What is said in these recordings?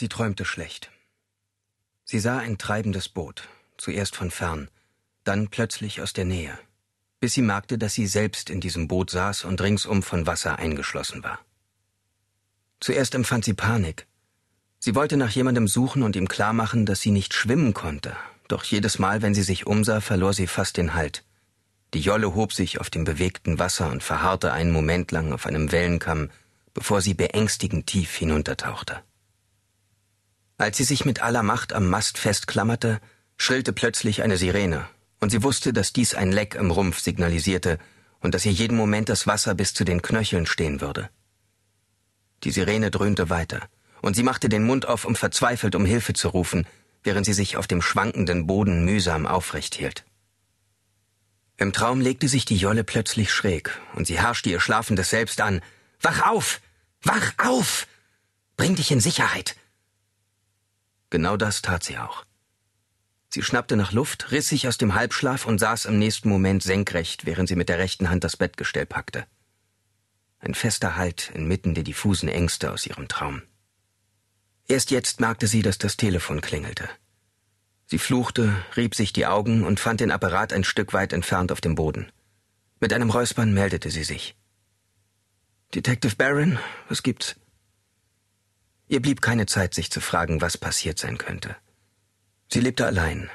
Sie träumte schlecht. Sie sah ein treibendes Boot, zuerst von fern, dann plötzlich aus der Nähe, bis sie merkte, dass sie selbst in diesem Boot saß und ringsum von Wasser eingeschlossen war. Zuerst empfand sie Panik. Sie wollte nach jemandem suchen und ihm klarmachen, dass sie nicht schwimmen konnte, doch jedes Mal, wenn sie sich umsah, verlor sie fast den Halt. Die Jolle hob sich auf dem bewegten Wasser und verharrte einen Moment lang auf einem Wellenkamm, bevor sie beängstigend tief hinuntertauchte. Als sie sich mit aller Macht am Mast festklammerte, schrillte plötzlich eine Sirene, und sie wusste, dass dies ein Leck im Rumpf signalisierte und dass ihr jeden Moment das Wasser bis zu den Knöcheln stehen würde. Die Sirene dröhnte weiter, und sie machte den Mund auf, um verzweifelt um Hilfe zu rufen, während sie sich auf dem schwankenden Boden mühsam aufrecht hielt. Im Traum legte sich die Jolle plötzlich schräg, und sie herrschte ihr schlafendes Selbst an. Wach auf! Wach auf! Bring dich in Sicherheit! Genau das tat sie auch. Sie schnappte nach Luft, riss sich aus dem Halbschlaf und saß im nächsten Moment senkrecht, während sie mit der rechten Hand das Bettgestell packte. Ein fester Halt inmitten der diffusen Ängste aus ihrem Traum. Erst jetzt merkte sie, dass das Telefon klingelte. Sie fluchte, rieb sich die Augen und fand den Apparat ein Stück weit entfernt auf dem Boden. Mit einem Räuspern meldete sie sich. Detective Barron, was gibt's? Ihr blieb keine Zeit, sich zu fragen, was passiert sein könnte. Sie lebte allein.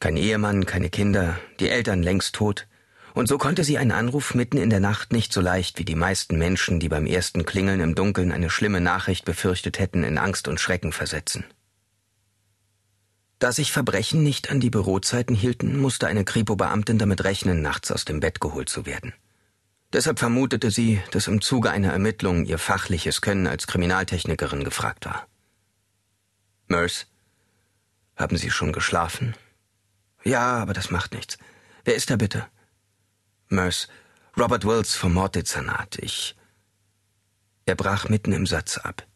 Kein Ehemann, keine Kinder, die Eltern längst tot. Und so konnte sie einen Anruf mitten in der Nacht nicht so leicht wie die meisten Menschen, die beim ersten Klingeln im Dunkeln eine schlimme Nachricht befürchtet hätten, in Angst und Schrecken versetzen. Da sich Verbrechen nicht an die Bürozeiten hielten, musste eine Kripo-Beamtin damit rechnen, nachts aus dem Bett geholt zu werden. Deshalb vermutete sie, dass im Zuge einer Ermittlung ihr fachliches Können als Kriminaltechnikerin gefragt war. Merce, haben Sie schon geschlafen? Ja, aber das macht nichts. Wer ist da bitte? Merce, Robert Wills vom Morddezernat. Ich. Er brach mitten im Satz ab.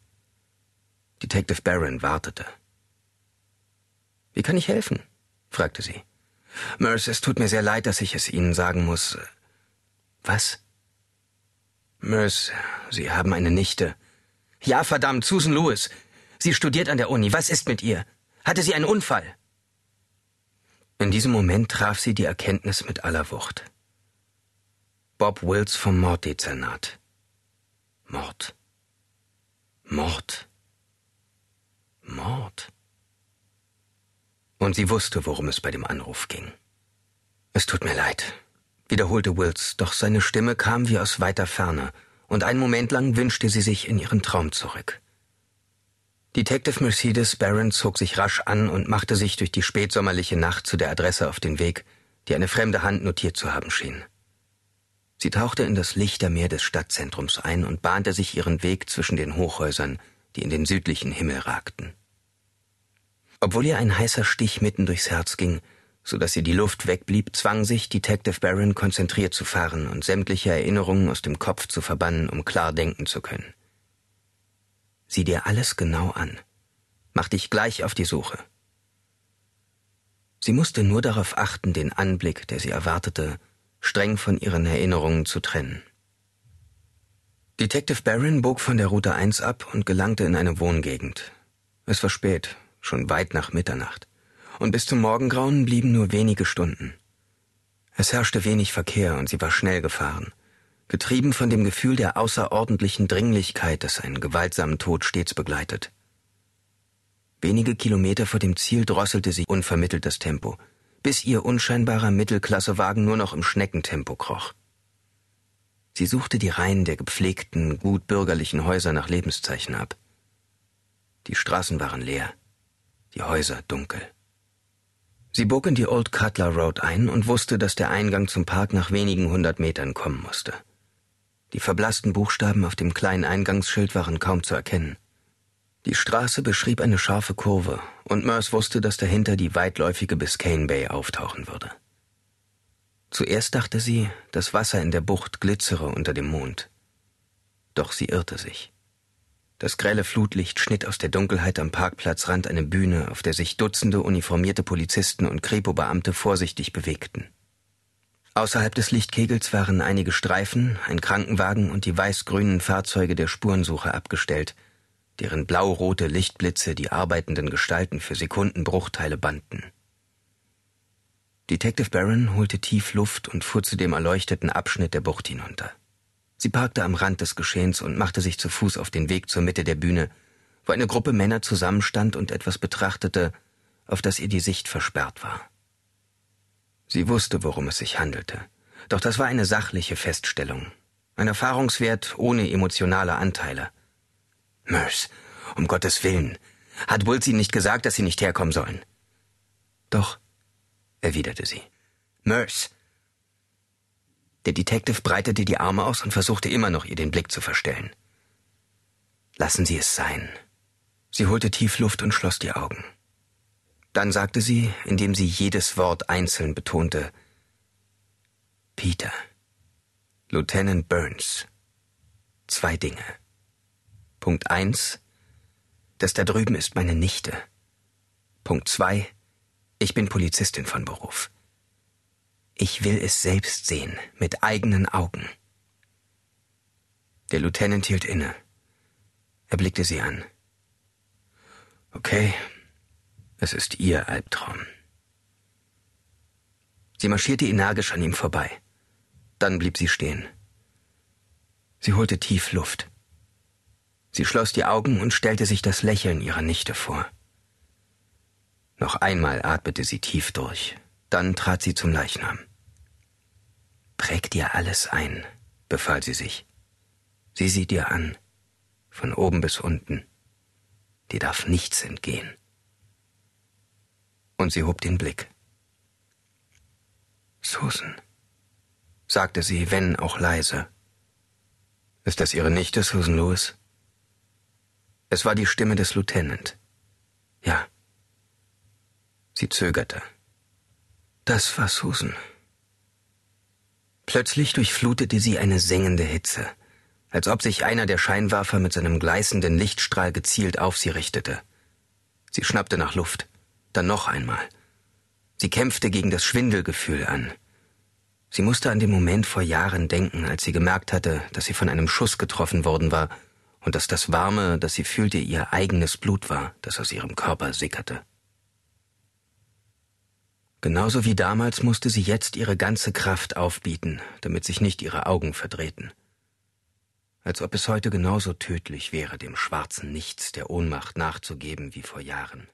Detective Barron wartete. Wie kann ich helfen? fragte sie. Merce, es tut mir sehr leid, dass ich es Ihnen sagen muss. Was? Mös, Sie haben eine Nichte. Ja, verdammt, Susan Lewis. Sie studiert an der Uni. Was ist mit ihr? Hatte sie einen Unfall? In diesem Moment traf sie die Erkenntnis mit aller Wucht. Bob Wills vom Morddezernat. Mord. Mord. Mord. Und sie wusste, worum es bei dem Anruf ging. Es tut mir leid, wiederholte Wills, doch seine Stimme kam wie aus weiter Ferne, und einen Moment lang wünschte sie sich in ihren Traum zurück. Detective Mercedes Barron zog sich rasch an und machte sich durch die spätsommerliche Nacht zu der Adresse auf den Weg, die eine fremde Hand notiert zu haben schien. Sie tauchte in das Lichtermeer des Stadtzentrums ein und bahnte sich ihren Weg zwischen den Hochhäusern, die in den südlichen Himmel ragten. Obwohl ihr ein heißer Stich mitten durchs Herz ging, so dass ihr die Luft wegblieb, zwang sich Detective Barron konzentriert zu fahren und sämtliche Erinnerungen aus dem Kopf zu verbannen, um klar denken zu können. Sieh dir alles genau an. Mach dich gleich auf die Suche. Sie musste nur darauf achten, den Anblick, der sie erwartete, streng von ihren Erinnerungen zu trennen. Detective Barron bog von der Route 1 ab und gelangte in eine Wohngegend. Es war spät, schon weit nach Mitternacht und bis zum Morgengrauen blieben nur wenige Stunden. Es herrschte wenig Verkehr und sie war schnell gefahren, getrieben von dem Gefühl der außerordentlichen Dringlichkeit, das einen gewaltsamen Tod stets begleitet. Wenige Kilometer vor dem Ziel drosselte sie unvermittelt das Tempo, bis ihr unscheinbarer Mittelklassewagen nur noch im Schneckentempo kroch. Sie suchte die Reihen der gepflegten, gut bürgerlichen Häuser nach Lebenszeichen ab. Die Straßen waren leer, die Häuser dunkel. Sie bog in die Old Cutler Road ein und wusste, dass der Eingang zum Park nach wenigen hundert Metern kommen musste. Die verblassten Buchstaben auf dem kleinen Eingangsschild waren kaum zu erkennen. Die Straße beschrieb eine scharfe Kurve, und Merce wusste, dass dahinter die weitläufige Biscayne Bay auftauchen würde. Zuerst dachte sie, das Wasser in der Bucht glitzere unter dem Mond. Doch sie irrte sich. Das grelle Flutlicht schnitt aus der Dunkelheit am Parkplatzrand eine Bühne, auf der sich Dutzende uniformierte Polizisten und Kripo-Beamte vorsichtig bewegten. Außerhalb des Lichtkegels waren einige Streifen, ein Krankenwagen und die weiß-grünen Fahrzeuge der Spurensuche abgestellt, deren blau-rote Lichtblitze die arbeitenden Gestalten für Sekundenbruchteile bannten. Detective Barron holte tief Luft und fuhr zu dem erleuchteten Abschnitt der Bucht hinunter. Sie parkte am Rand des Geschehens und machte sich zu Fuß auf den Weg zur Mitte der Bühne, wo eine Gruppe Männer zusammenstand und etwas betrachtete, auf das ihr die Sicht versperrt war. Sie wusste, worum es sich handelte, doch das war eine sachliche Feststellung, ein Erfahrungswert ohne emotionale Anteile. Merce, um Gottes Willen, hat Woolsey nicht gesagt, dass sie nicht herkommen sollen? Doch, erwiderte sie. Merce. Der Detective breitete die Arme aus und versuchte immer noch, ihr den Blick zu verstellen. Lassen Sie es sein. Sie holte tief Luft und schloss die Augen. Dann sagte sie, indem sie jedes Wort einzeln betonte, Peter, Lieutenant Burns, zwei Dinge. Punkt eins, das da drüben ist meine Nichte. Punkt zwei, ich bin Polizistin von Beruf. Ich will es selbst sehen, mit eigenen Augen. Der Lieutenant hielt inne. Er blickte sie an. Okay, es ist ihr Albtraum. Sie marschierte energisch an ihm vorbei. Dann blieb sie stehen. Sie holte tief Luft. Sie schloss die Augen und stellte sich das Lächeln ihrer Nichte vor. Noch einmal atmete sie tief durch. Dann trat sie zum Leichnam. Präg dir alles ein, befahl sie sich. Sieh sie dir an, von oben bis unten. Dir darf nichts entgehen und sie hob den Blick. Susan, sagte sie, wenn auch leise. Ist das Ihre Nichte, Susan Lewis? Es war die Stimme des Lieutenant. Ja. Sie zögerte. Das war Susan. Plötzlich durchflutete sie eine sengende Hitze, als ob sich einer der Scheinwerfer mit seinem gleißenden Lichtstrahl gezielt auf sie richtete. Sie schnappte nach Luft. Dann noch einmal. Sie kämpfte gegen das Schwindelgefühl an. Sie musste an den Moment vor Jahren denken, als sie gemerkt hatte, dass sie von einem Schuss getroffen worden war und dass das Warme, das sie fühlte, ihr eigenes Blut war, das aus ihrem Körper sickerte. Genauso wie damals musste sie jetzt ihre ganze Kraft aufbieten, damit sich nicht ihre Augen verdrehten. Als ob es heute genauso tödlich wäre, dem schwarzen Nichts der Ohnmacht nachzugeben wie vor Jahren.